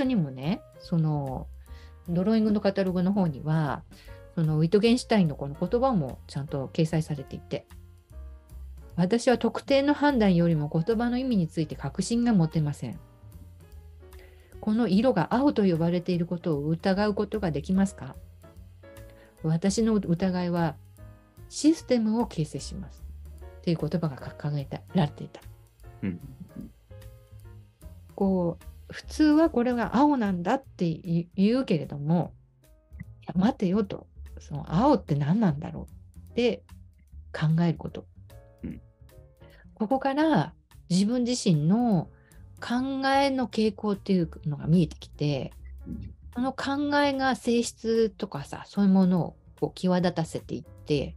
書にもね、そのドローイングのカタログの方には、そのウィトゲンシュタインのこの言葉もちゃんと掲載されていて、私は特定の判断よりも言葉の意味について確信が持てません。この色が青と呼ばれていることを疑うことができますか？私の疑いはシステムを形成します。という言葉が考えられていた。うんこう普通はこれが青なんだって言うけれども、いや待てよと、その青って何なんだろうって考えること。うん。ここから自分自身の考えの傾向っていうのが見えてきて、うん。その考えが性質とかさ、そういうものをこう際立たせていって、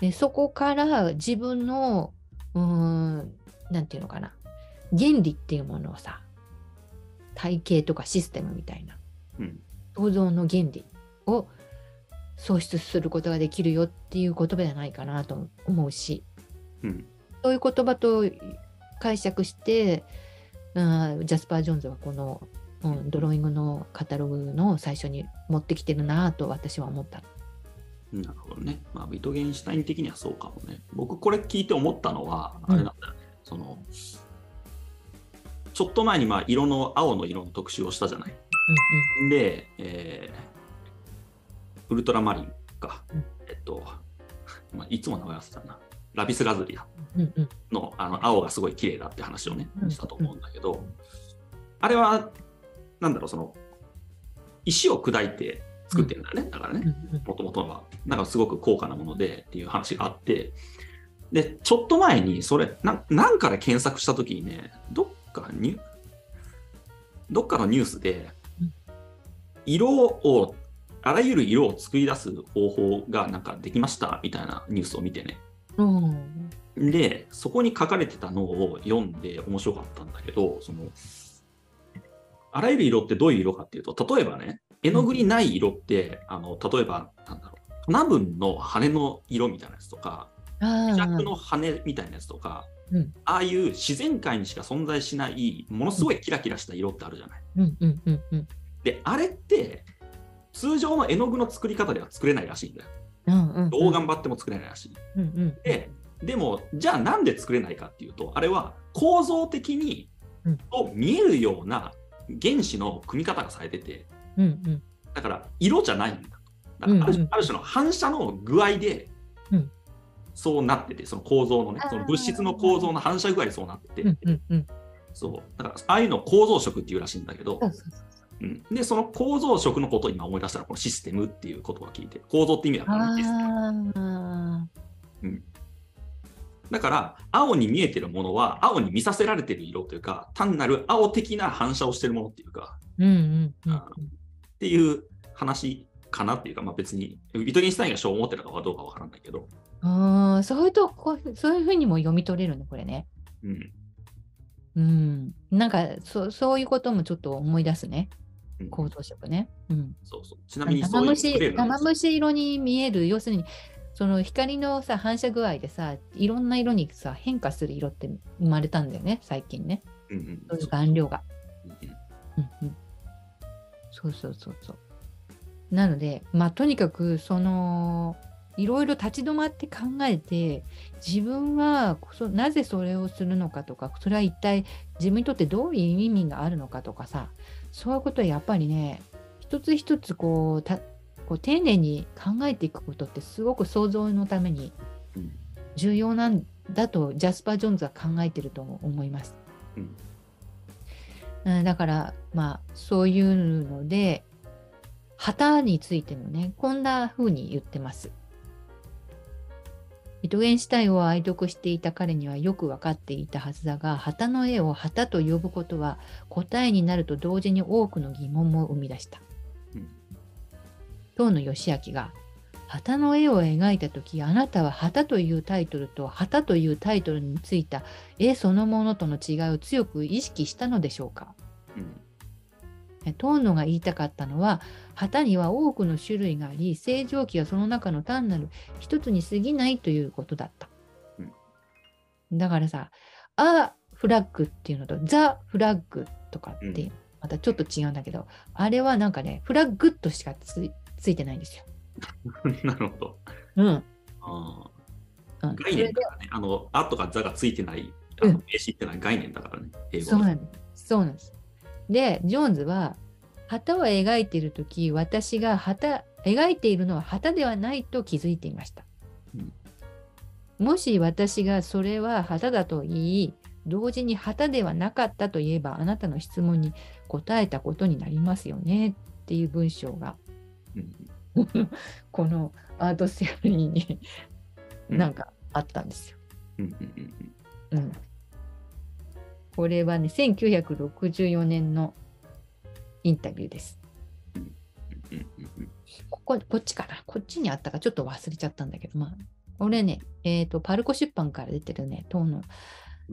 でそこから自分の、うーん、なんていうのかな、原理っていうものをさ、体系とかシステムみたいな、うん創造の原理を創出することができるよっていう言葉じゃないかなと思うし、うんそういう言葉と解釈して、うんジャスパー・ジョーンズはこの、うん、ドローイングのカタログの最初に持ってきてるなと私は思った。なるほどね。まあ、ビトゲンシュタイン的にはそうかもね。僕、これ聞いて思ったのは、うんあれなんだよね。その、ちょっと前に、まあ、色の、青の色の特集をしたじゃない？で、えーウルトラマリンか、うん。えっと、まあ、いつも名前忘れたな。ラピスラズリのあの青がすごい綺麗だって話をねう、んしたと思うんだけど、あれは、なんだろう、その、石を砕いて作ってるんだよね。だからね。うんうん。もともとは、なんかすごく高価なものでっていう話があって、で、ちょっと前にそれ、なんなんかで検索したときにね、どっかに、どっかのニュースでうん、色を、あらゆる色を作り出す方法がなんかできましたみたいなニュースを見てね。うん。で、そこに書かれてたのを読んで面白かったんだけど、その、あらゆる色ってどういう色かっていうと、例えばね、絵の具にない色って、あの、例えば、なんだろう、花分の羽の色みたいなやつとか、あクジャクーの羽みたいなやつとか、うんああいう自然界にしか存在しない、ものすごいキラキラした色ってあるじゃない。うんうんうんうんで、あれって、通常の絵の具の作り方では作れないらしいんだよ。うんうんどう頑張っても作れないらしい。うんうんで、でも、じゃあなんで作れないかっていうと、あれは構造的にうんと見えるような原子の組み方がされてて、うんうんだから色じゃないんだと。だからある,、種の反射の具合でうん、そうなってて、その構造のねその物質の構造の反射具合でそうなってて、うんうんうん。そう。だから、ああいうのを構造色っていうらしいんだけど、そうん、で、その構造色のことを今思い出したら、このシステムっていう言葉を聞いて、構造って意味だからね、システムあだから、青に見えてるものは、青に見させられてる色というか、単なる青的な反射をしてるものっていうか、ーうんうんうん。っていう話かなっていうか、まあ別に、ビトゲンシュタインがそう思ってたかどうかわからないけど、ああ、そういうとこ、そういうふうにも読み取れるね、これね。うん。うん。なんか、そそういうこともちょっと思い出すね。うん構造色ね。うん。そうそう。ちなみにそういう玉虫、色に見える、要するに、その光のさ、反射具合でさ、いろんな色にさ、変化する色って生まれたんだよね、最近ね。うんうんそういう顔料が。うんうん。そうそうそうそう。なので、まあ、とにかく、その、いろいろ立ち止まって考えて、自分はそなぜそれをするのかとか、それは一体自分にとってどういう意味があるのかとかさ、そういうことはやっぱりね、一つ一つこう、たこう丁寧に考えていくことってすごく想像のためにうん重要なんだとジャスパー・ジョーンズは考えてると思います。うんうんだからまあそういうので旗についてもねこんな風に言ってます。ビトゲンシュタインを愛読していた彼にはよく分かっていたはずだが旗の絵を旗と呼ぶことは答えになると同時に多くの疑問も生み出した。うん。遠野義明が旗の絵を描いた時あなたは旗というタイトルと旗というタイトルについた絵そのものとの違いを強く意識したのでしょうか？うんうんまたちょっと違うんだけど、あれはなんかね、フラッグとしかつついてないんですよ。なるほど。うん。あ概念だからね。あの、あとかザがついてないあうんの名詞ってのは概念だからね。英語そうなんです。そうなんです。で、ジョーンズは、旗を描いているとき、私が旗、描いているのは旗ではないと気づいていました。うん。もし私がそれは旗だと言い、同時に旗ではなかったと言えば、あなたの質問に答えたことになりますよねっていう文章が、うん。このアートセアリーにうん。なんかあったんですよ。うんうん、これはね、1964年のインタビューです。こここっちかな？こっちにあったかちょっと忘れちゃったんだけど、まあ、これね、えっ、と、パルコ出版から出てるね、東野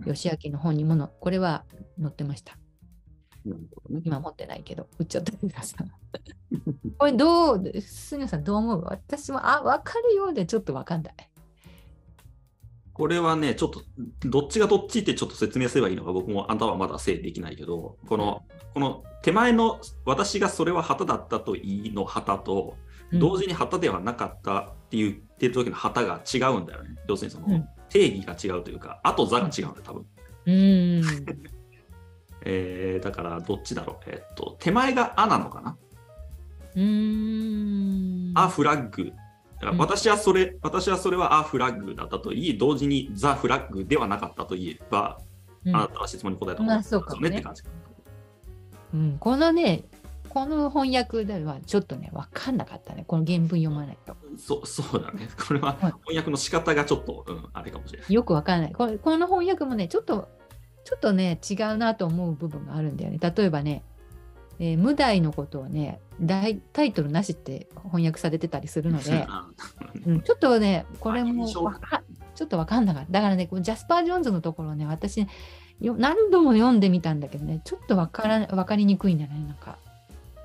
義明の本にもの、これは載ってました。ね。今持ってないけど、売っちゃったけどさ。これどう、杉野さんどう思う？私も、あ、わかるようでちょっとわかんない。これはね、ちょっと、どっちがどっちってちょっと説明すればいいのか、僕もあんたはまだ整理できないけど、この、この手前の私がそれは旗だったといいの旗と、同時に旗ではなかったって言ってる時の旗が違うんだよね。要するにその、うん定義が違うというか、あと座が違うんだよ、多分。うーん。えーだからどっちだろう。えっと、手前があなのかな、うーん。あフラッグ。だからうん私はそれ、私はそれはあフラッグだったと言い、同時にザフラッグではなかったと言えば、うんあなたは質問に答えたまあそうかもねって感じ。うん、このね、この翻訳ではちょっとね、わかんなかったね。この原文読まないと。そそうだね。これははい翻訳の仕方がちょっと、うん、あれかもしれない。よくわかんない。これこの翻訳もね、ちょっと、ちょっとね、違うなと思う部分があるんだよね。例えばね、えー無題のことをね大、タイトルなしって翻訳されてたりするので、あうん、ちょっとね、これもちょっとわかんなかった。だからね、こうジャスパー・ジョーンズのところね、私、よ何度も読んでみたんだけどね、ちょっとわからわかりにくいんだよね、なんか。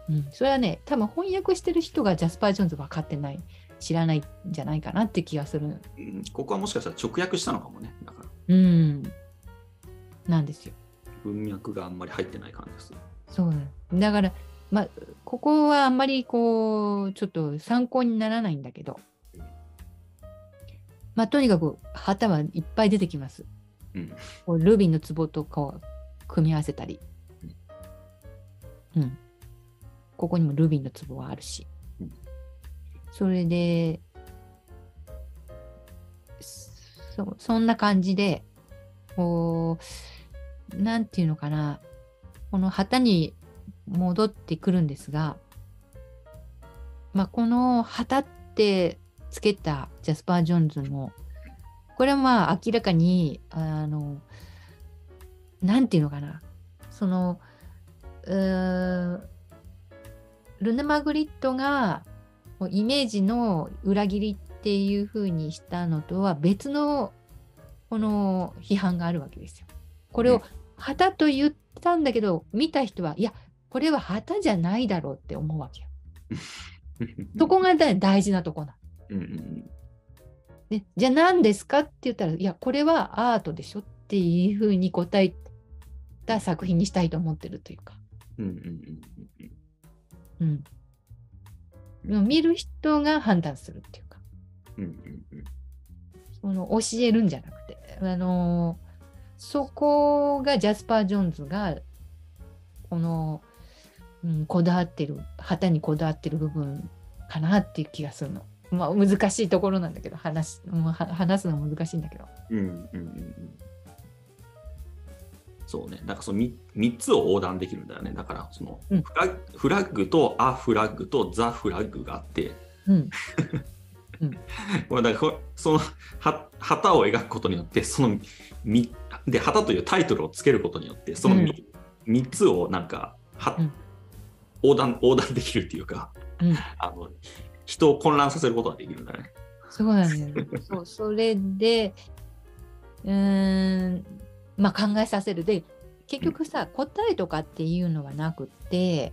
うん、それはね、多分翻訳してる人がジャスパー・ジョーンズ分かってない、知らないんじゃないかなって気がする。うんここはもしかしたら直訳したのかもね。だからうん。なんですよ。文脈があんまり入ってない感じです。そうだから、まあ、ここはあんまりこう、ちょっと参考にならないんだけど、まあ、とにかく旗はいっぱい出てきます。うん。こうルビーの壺とかを組み合わせたり。うん。ここにもルビーの壺はあるしうん。それで、そそんな感じで、こう、なんていうのかな、この旗に戻ってくるんですが、まあ、この旗ってつけたジャスパー・ジョーンズのこれはまあ明らかにあのなんていうのかなそのルネ・マグリットがイメージの裏切りっていう風にしたのとは別のこの批判があるわけですよ。これを旗と言ったんだけど見た人はいやこれは旗じゃないだろうって思うわけよ。そこがだ大事なとこなうんうんでじゃあ何ですかって言ったらいやこれはアートでしょっていうふうに答えた作品にしたいと思ってるというか、うんうんうんうん。うん、でも見る人が判断するっていうか。うんうんうん。その教えるんじゃなくて、あのーそこがジャスパー・ジョーンズがこの、うん、こだわってる旗にこだわってる部分かなっていう気がするの。まあ難しいところなんだけど話話すのは難しいんだけど。うんうんうんうんそうね、なんかその 3, 三つを横断できるんだよね。だからそのうんフラッグフラッグとアフラッグとザフラッグがあって、うん これだからこそのは旗を描くことによって、そのみで旗というタイトルをつけることによって、その 3,、三つをなんかは、うん横断横断できるっていうか、うんあの人を混乱させることができるんだね。そうなんだよね。そう、それで、うーん、まあ考えさせる。で、結局さ、答えとかっていうのはなくって、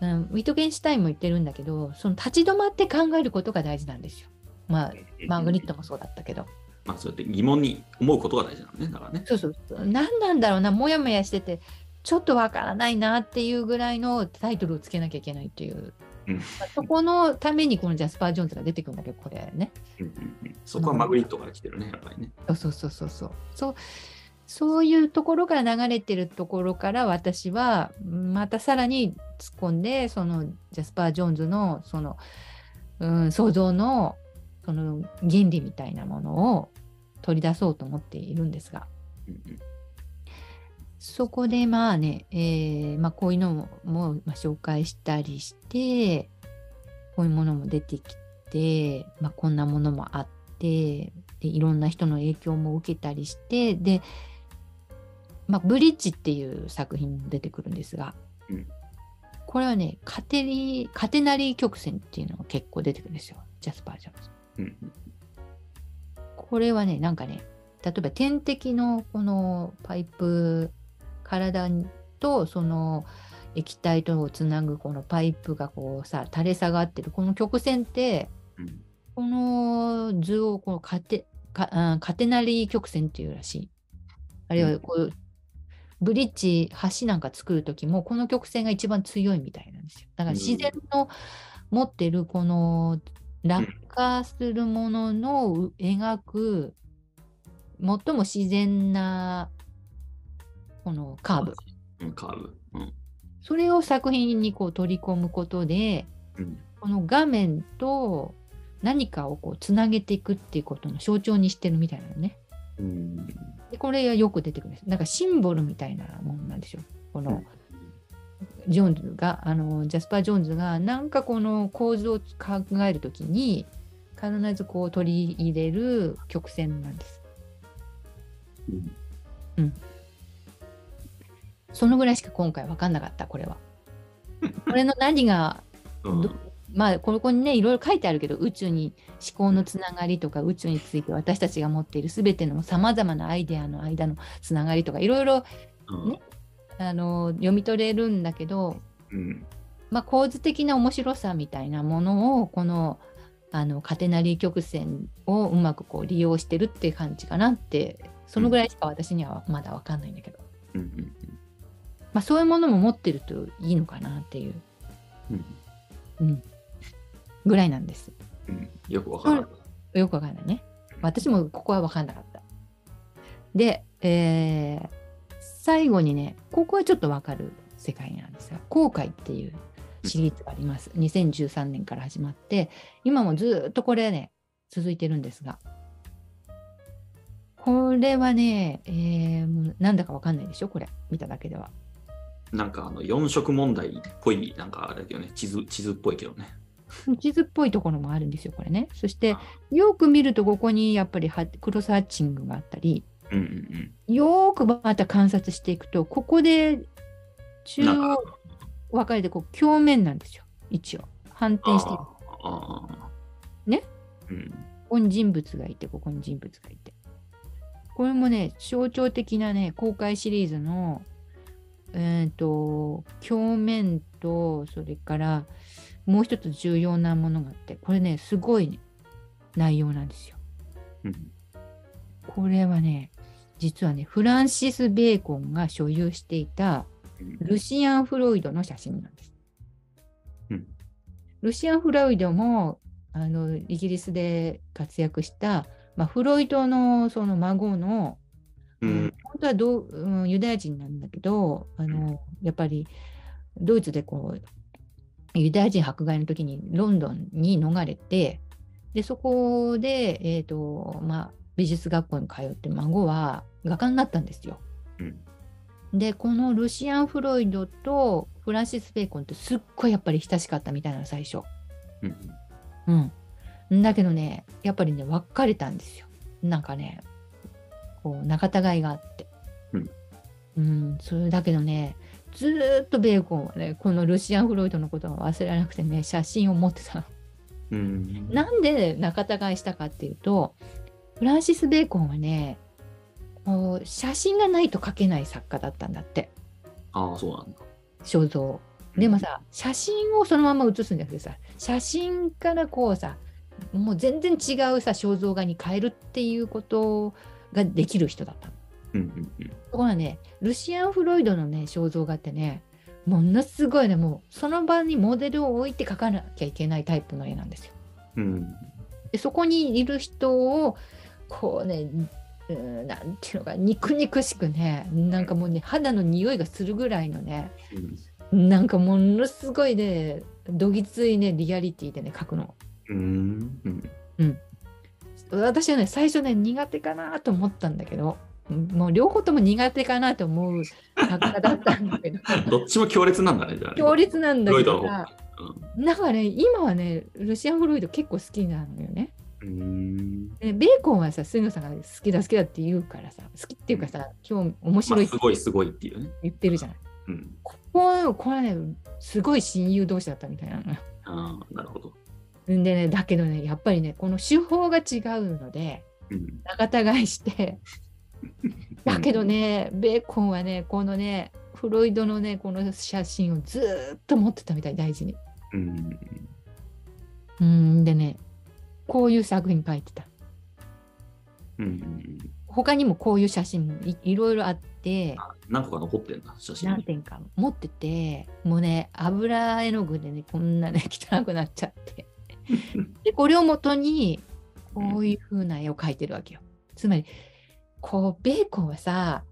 うん、ウィトゲンシュタインも言ってるんだけど、その立ち止まって考えることが大事なんですよ。まあ、マーグリットもそうだったけど。まあ、そうやって疑問に思うことが大事なのね。だからね。そうそう。何なんだろうな、もやもやしてて、ちょっとわからないなっていうぐらいのタイトルをつけなきゃいけないっていう、うんまあそこのためにこのジャスパー・ジョーンズが出てくるんだけどこれねうんうんうんそこはマグリットから来てるね、やっぱりね。そうそうそうそうそうそうそういうところから流れてるところから私はまたさらに突っ込んでそのジャスパー・ジョーンズのその、うん、想像のその原理みたいなものを取り出そうと思っているんですが。そこでまあね、えーまあ、こういうのも紹介したりしてこういうものも出てきて、まあ、こんなものもあってでいろんな人の影響も受けたりしてで、まあ、ブリッジっていう作品も出てくるんですが、うん。これはねカテリカテナリー曲線っていうのが結構出てくるんですよ。ジャスパー・ジョーン。ズ。うんうんこれはね、なんかね、例えば点滴のこのパイプ、体とその液体とをつなぐこのパイプがこうさ、垂れ下がってる、この曲線って、うんこの図をこうカテカあカテナリー曲線っていうらしい。あるいはこう、ブリッジ、橋なんか作るときも、この曲線が一番強いみたいなんですよ。だから自然の持ってるこの落下するもののう描く最も自然なこのカーブ。うん、カーブ。うんそれを作品にこう取り込むことで、うんこの画面と何かをこうつなげていくっていうことの象徴にしてるみたいなのね。うんでこれがよく出てくるんです。なんかシンボルみたいなものなんですよ。このジョーンズが、あのジャスパー・ジョーンズがなんかこの構図を考えるときに必ずこう取り入れる曲線なんです。うんそのぐらいしか今回分かんなかった、これは。これの何がうんどまあここにねいろいろ書いてあるけど宇宙に思考のつながりとか宇宙について私たちが持っている全てのさまざまなアイデアの間のつながりとかいろいろうんねあの読み取れるんだけど、うんまあ、構図的な面白さみたいなものをこのあのカテナリー曲線をうまくこう利用してるっていう感じかなってそのぐらいしか私にはまだ分かんないんだけど、うんうんまあ、そういうものも持ってるといいのかなっていう、うんうん、ぐらいなんです。うんよくわからない。よくわかんないね。私もここは分かんなかった。で、えー最後にね、ここはちょっとわかる世界なんですが、後悔っていうシリーズがあります。2013年から始まって、今もずっとこれね、続いてるんですが、これはね、えーなんだかわかんないでしょ、これ、見ただけでは。なんかあの4色問題っぽい、なんかあれだけどね、地図地図っぽいけどね。地図っぽいところもあるんですよ、これね。そして、よく見ると、ここにやっぱりハクロスハッチングがあったり、うんうんよーくまた観察していくと、ここで中央分かれてこう鏡面なんですよ、一応。反転してね？うん。こに人物がいて、ここに人物がいて。これもね、象徴的なね、公開シリーズの、えっ、と、鏡面と、それからもう一つ重要なものがあって、これね、すごい、ね、内容なんですよ。うん。これはね、実はね、フランシス・ベーコンが所有していたうん。ルシアン・フロイドの写真なんです。うん。ルシアン・フロイドもあのイギリスで活躍した、まあ、フロイドのその孫の、うん。本当はどう、うん、ユダヤ人なんだけどあのやっぱりドイツでこうユダヤ人迫害の時にロンドンに逃れてでそこで、えーとまあ、美術学校に通って孫は画家になったんですよ。うんでこのルシアン・フロイドとフランシス・ベーコンってすっごいやっぱり親しかったみたいなの最初。うんうん。だけどねやっぱりね別れたんですよ。なんかねこう仲違いがあって。うん。うん、それだけどねずーっとベーコンはねこのルシアン・フロイドのことは忘れられなくてね写真を持ってたの。うんなんで仲違いしたかっていうとフランシス・ベーコンはね写真がないと描けない作家だったんだってああ、そうなんだ。肖像。でもさ写真をそのまま写すんじゃなくてさ写真からこうさもう全然違うさ肖像画に変えるっていうことができる人だったの。うんうんうん。ところがね、ルシアン・フロイドのね、肖像画ってね、ものすごいね、もうその場にモデルを置いて描かなきゃいけないタイプの絵なんですよ。うんでそこにいる人をこうねうんなんていうのか肉肉しくねなんかもうね肌の匂いがするぐらいのねうんなんかものすごいねどぎついねリアリティでね描くの。うんうん私はね最初ね苦手かなと思ったんだけどもう両方とも苦手かなと思う作家だったんだけど どっちも強烈なんだね、じゃあね。強烈なんだけどさが。なんかね今はねルシアン・フロイド結構好きなのよね。うん。でベーコンはさ杉野さんが好きだ好きだって言うからさ好きっていうかさ今日面まあ、白いってすごいすごいっていうね。言ってるじゃない。うん。こここれねすごい親友同士だったみたいなのよ。ああ、なるほど。でねだけどねやっぱりねこの手法が違うのでうん。仲違いして だけどねベーコンはねこのねフロイドのねこの写真をずーっと持ってたみたい大事に。うん。うんでねこういう作品書いてた。うん。他にもこういう写真もいいろいろあってあ何個か残ってんだ、写真に。何点か持っててもうね油絵の具でねこんなね 汚くなっちゃってでこれをもとにこういう風な絵を描いてるわけよ。つまりこうベーコンはさ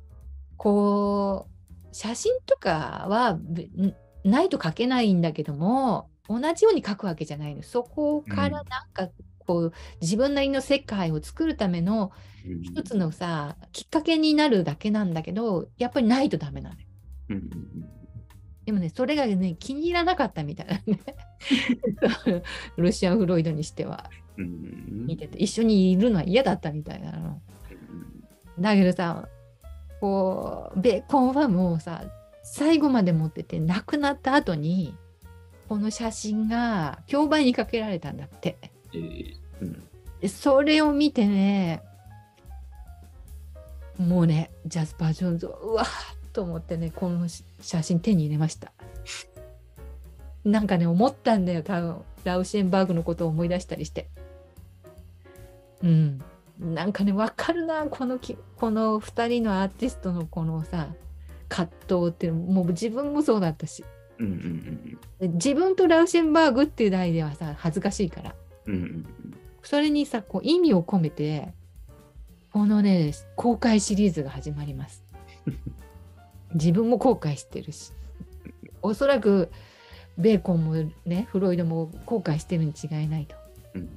こう写真とかはないと描けないんだけども同じように描くわけじゃないのそこからなんかこう自分なりの世界を作るための一つのさきっかけになるだけなんだけどやっぱりないとダメなの。うんでもねそれがね気に入らなかったみたいなね ロシアン・フロイドにしてはうん見てて一緒にいるのは嫌だったみたいなの。だけどさこうベーコンはもうさ最後まで持ってて亡くなった後にこの写真が競売にかけられたんだって。えーでそれを見てねもうねジャスパー・ジョーンズをうわーっと思ってねこのし写真手に入れました。なんかね思ったんだよ多分。ラウシェンバーグのことを思い出したりして。うん。なんかね分かるなこのきこの2人のアーティストのこのさ葛藤っていうのもう自分もそうだったし。うんうんで自分とラウシェンバーグっていう題ではさ恥ずかしいから。うんうんうんそれにさこう意味を込めてこのね公開シリーズが始まります。自分も後悔してるしおそらくベーコンもねフロイドも後悔してるに違いないと。うん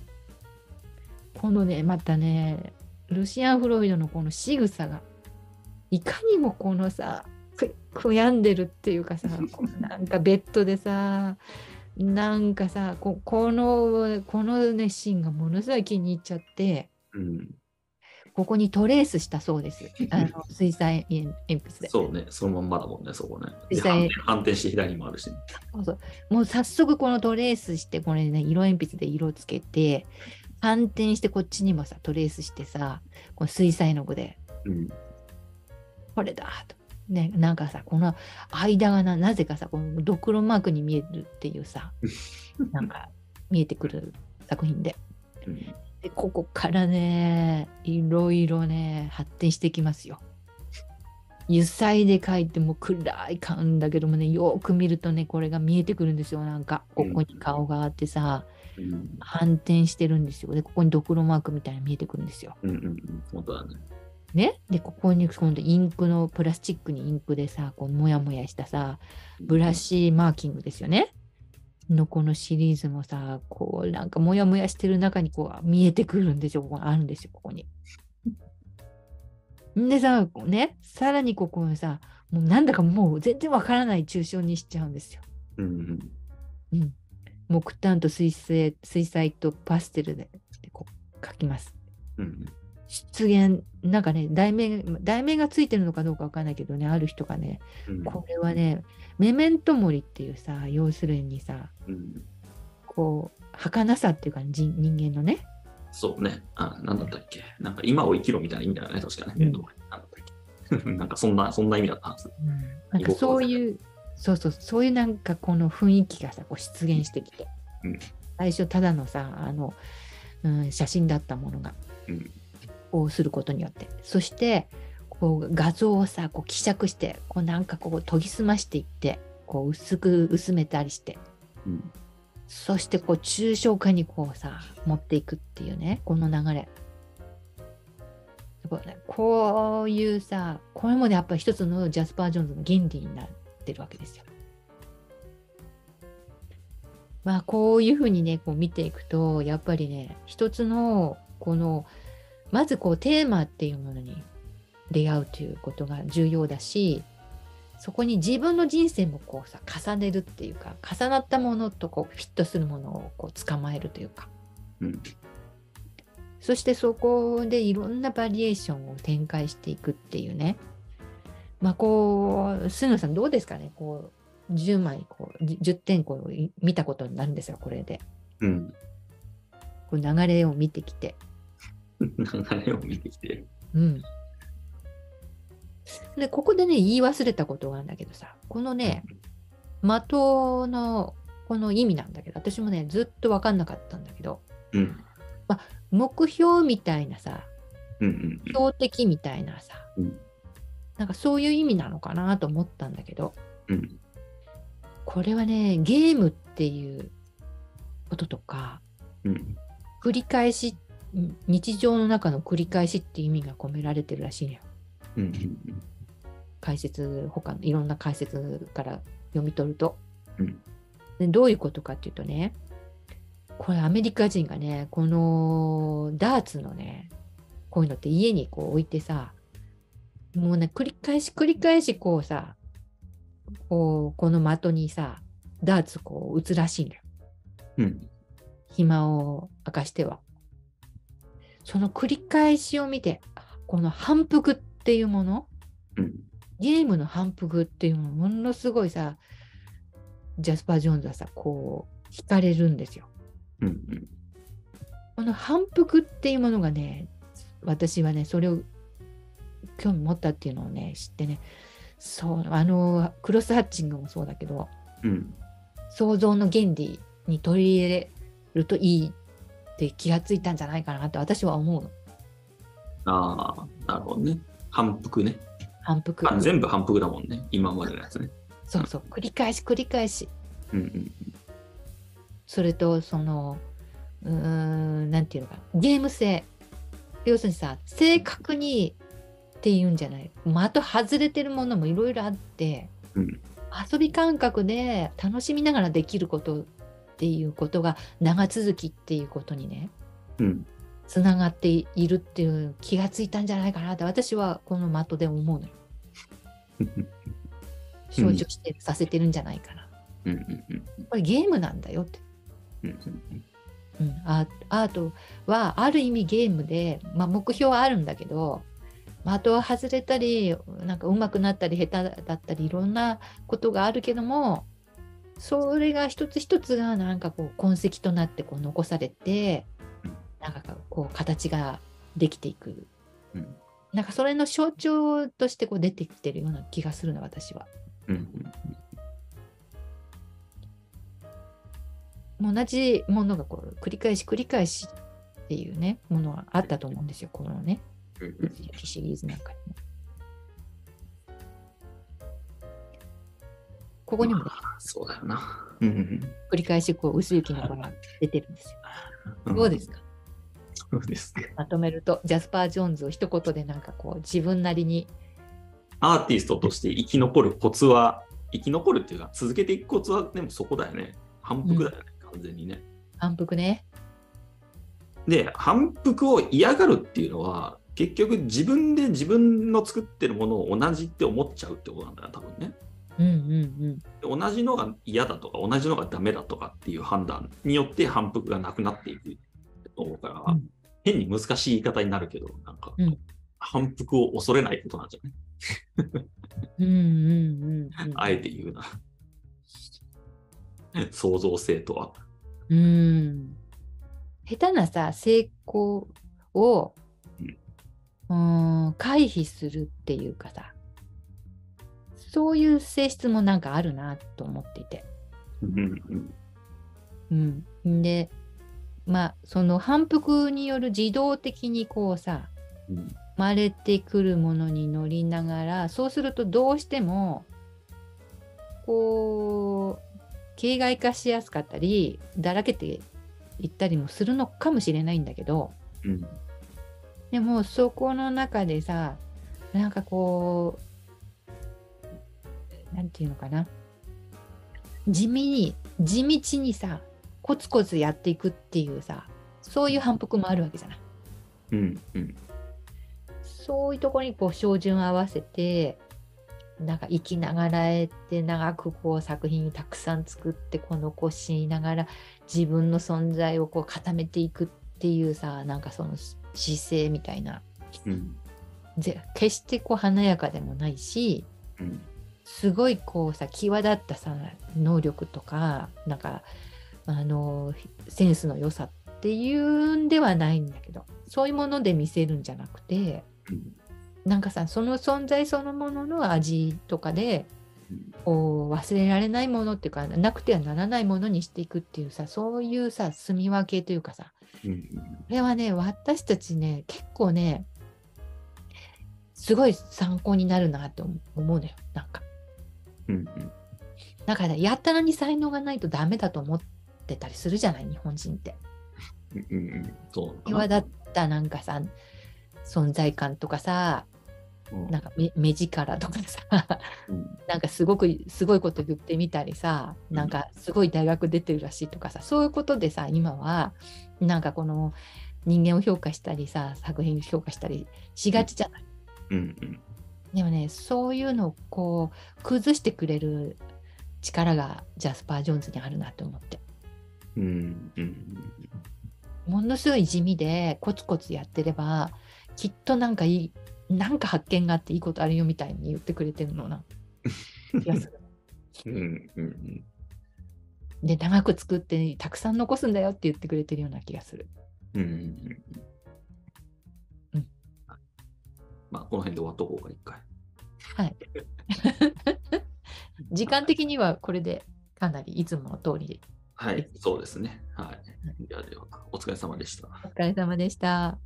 このねまたねルシアン・フロイドのこの仕草がいかにもこのさく悔やんでるっていうかさなんかベッドでさなんかさここのこのねシーンがものすごい気に入っちゃって。うん。ここにトレースしたそうです。あの 水彩鉛筆で。そうね、そのまんまだもんね、そこね。で実際反転反転して左にもあるしね。そうそう。もう早速このトレースしてこれね色鉛筆で色つけて反転してこっちにもさトレースしてさこの水彩の具で。うん。これだと。ね、なんかさこの間がななぜかさこのドクロマークに見えるっていうさ なんか見えてくる作品で。うん。でここからねいろいろね発展してきますよ。油彩で描いても暗い感だけどもねよく見るとねこれが見えてくるんですよ。なんかここに顔があってさうん。反転してるんですよ。でここにドクロマークみたいなの見えてくるんですよ。うんうんうん、本当だね。ね、でここに今度インクのプラスチックにインクでさこうモヤモヤしたさブラシマーキングですよね。のこのシリーズもさこうなんかモヤモヤしてる中にこう見えてくるんですよここあるんですよここに。ん？でさこうねさらにここにさもうなんだかもう全然わからない抽象にしちゃうんですよ。うんうんうん、木炭と水性水彩とパステルででこう描きます。うん出現なんかね題名題名がついてるのかどうかわかんないけどねある人がねうん。これはねメメントモリっていうさ要するにさうん。こう儚さっていうか人人間のね。そうね。あ、なんだったっけ？なんか今を生きろみたいな意味だよね、確かね。うん。なん かそんな、そんな意味だったはず。なんかそういうそうそうそういうなんかこの雰囲気がさこう出現してきて、うん。最初ただのさあの、うん、写真だったものが。うんこうすることによって。そしてここう画像をさこう希釈してこうなんかこう研ぎ澄ましていってこう薄く薄めたりして。うん。そしてこう抽象化にこうさ持っていくっていうねこの流れ。すごいね。こういうさこれもねやっぱり一つのジャスパー・ジョーンズの原理になってるわけですよ。まあこういうふうにねこう見ていくとやっぱりね一つのこのまずこうテーマっていうものに出会うということが重要だしそこに自分の人生もこうさ重ねるっていうか重なったものとこうフィットするものをこう捕まえるというか。うん。そしてそこでいろんなバリエーションを展開していくっていうね。まあこう菅野さんどうですかね。こう10枚こうじ10点こうい見たことになるんですよこれで。うん。こう流れを見てきて流れを見てきて。うんでここでね言い忘れたことがあるんだけどさこのね的のこの意味なんだけど私もねずっと分かんなかったんだけどうん。目標みたいなさうんうん標的みたいなさ、うんなんかそういう意味なのかなと思ったんだけどうん。これはねゲームっていうこととかうん。繰り返しうん日常の中の繰り返しって意味が込められてるらしいのよ。うん。うん解説他のいろんな解説から読み取ると、うん。でどういうことかっていうとねこれアメリカ人がねこのダーツのねこういうのって家にこう置いてさもうね繰り返し繰り返しこうさこうこの的にさダーツこう打つらしいのよ。うん。暇を明かしてはその繰り返しを見てこの反復っていうものうん。ゲームの反復っていうのもものすごいさジャスパー・ジョーンズはさこう惹かれるんですよ。うんうん。この反復っていうものがね私はねそれを興味持ったっていうのをね知ってねそうあのクロスハッチングもそうだけどうん。想像の原理に取り入れるといいって気がついたんじゃないかなと私は思うの。ああ、なるほどね。反復ね。反復。あ全部反復だもんね。今までのやつね。そうそう。繰り返し繰り返し。うんうんそれとそのうーんなんていうのかな。ゲーム性。要するにさ正確にっていうんじゃない。的外れてるものもいろいろあって、うん。遊び感覚で楽しみながらできることっていうことが長続きっていうことにねうん。つながっているっていう気がついたんじゃないかなって私はこの的で思うのよ。うん。象徴してさせてるんじゃないかな、うんうんうんこれゲームなんだよって。うんうんうん、アートはある意味ゲームで、まあ、目標はあるんだけど的は外れたりなんか上手くなったり下手だったりいろんなことがあるけどもそれが一つ一つがなんかこう痕跡となってこう残されてなんかこう形ができていくうんなんかそれの象徴としてこう出てきてるような気がするの私は。うんうん同じものがこう繰り返し繰り返しっていうねものはあったと思うんですよこのねうんうんシリーズなんかにも。ここにもね、そうだよな。うんうん繰り返しこう薄雪の子が出てるんですよ。うん。どうですか？そうですね。まとめるとジャスパー・ジョーンズを一言でなんかこう自分なりにアーティストとして生き残るコツは、生き残るっていうか、続けていくコツは、でもそこだよね。反復だよね、完全にね。反復ね。で、反復を嫌がるっていうのは、結局自分で自分の作ってるものを同じって思っちゃうってことなんだよ、多分ね。うんうんうん。同じのが嫌だとか、同じのがダメだとかっていう判断によって反復がなくなっていくと思うから、うん変に難しい言い方になるけど、なんか、うん反復を恐れないことなんじゃない、うんうんうんうん。あえて言うな。創造性とは。うん。下手なさ、成功を、うん、回避するっていうかさ、そういう性質もなんかあるなと思っていて。うん。で、まあ、その反復による自動的にこうさ、うんまれてくるものに乗りながらそうするとどうしてもこう形骸化しやすかったりだらけていったりもするのかもしれないんだけどうん。でもそこの中でさなんかこうなんていうのかな地味に地道にさコツコツやっていくっていうさそういう反復もあるわけじゃない。うん。うん。そういうところにこう照準を合わせてなんか生きながらえて長くこう作品たくさん作ってこう残しながら自分の存在をこう固めていくっていうさなんかその姿勢みたいなうん。ぜ決してこう華やかでもないしうん。すごいこうさ際立ったさ能力とかなんかあのセンスの良さっていうんではないんだけどそういうもので見せるんじゃなくてうん。なんかさその存在そのものの味とかでこう忘れられないものっていうかなくてはならないものにしていくっていうさそういうさ住み分けというかさうん。これはね私たちね結構ねすごい参考になるなと思うのよなんか。うん。だからやったらに才能がないとダメだと思ってたりするじゃない日本人って。うん。うん。そう。際立ったなんかさ存在感とかさうんなんか目目力とかさうん。なんかすごくすごいこと言ってみたりさうんなんかすごい大学出てるらしいとかさそういうことでさ今はなんかこの人間を評価したりさ作品を評価したりしがちじゃない。うん。うん。でもねそういうのをこう崩してくれる力がジャスパー・ジョーンズにあるなと思って。うん。うん。ものすごい地味でコツコツやってればきっとなんかいいなんか発見があっていいことあるよみたいに言ってくれてるのな気がする。うん。うん。で長く作ってたくさん残すんだよって言ってくれてるような気がする。うんまあ、この辺で終わっとこうか、一回。はい。時間的にはこれでかなりいつもの通りはい、そうですね。はい。ではでは、お疲れ様でした。お疲れ様でした。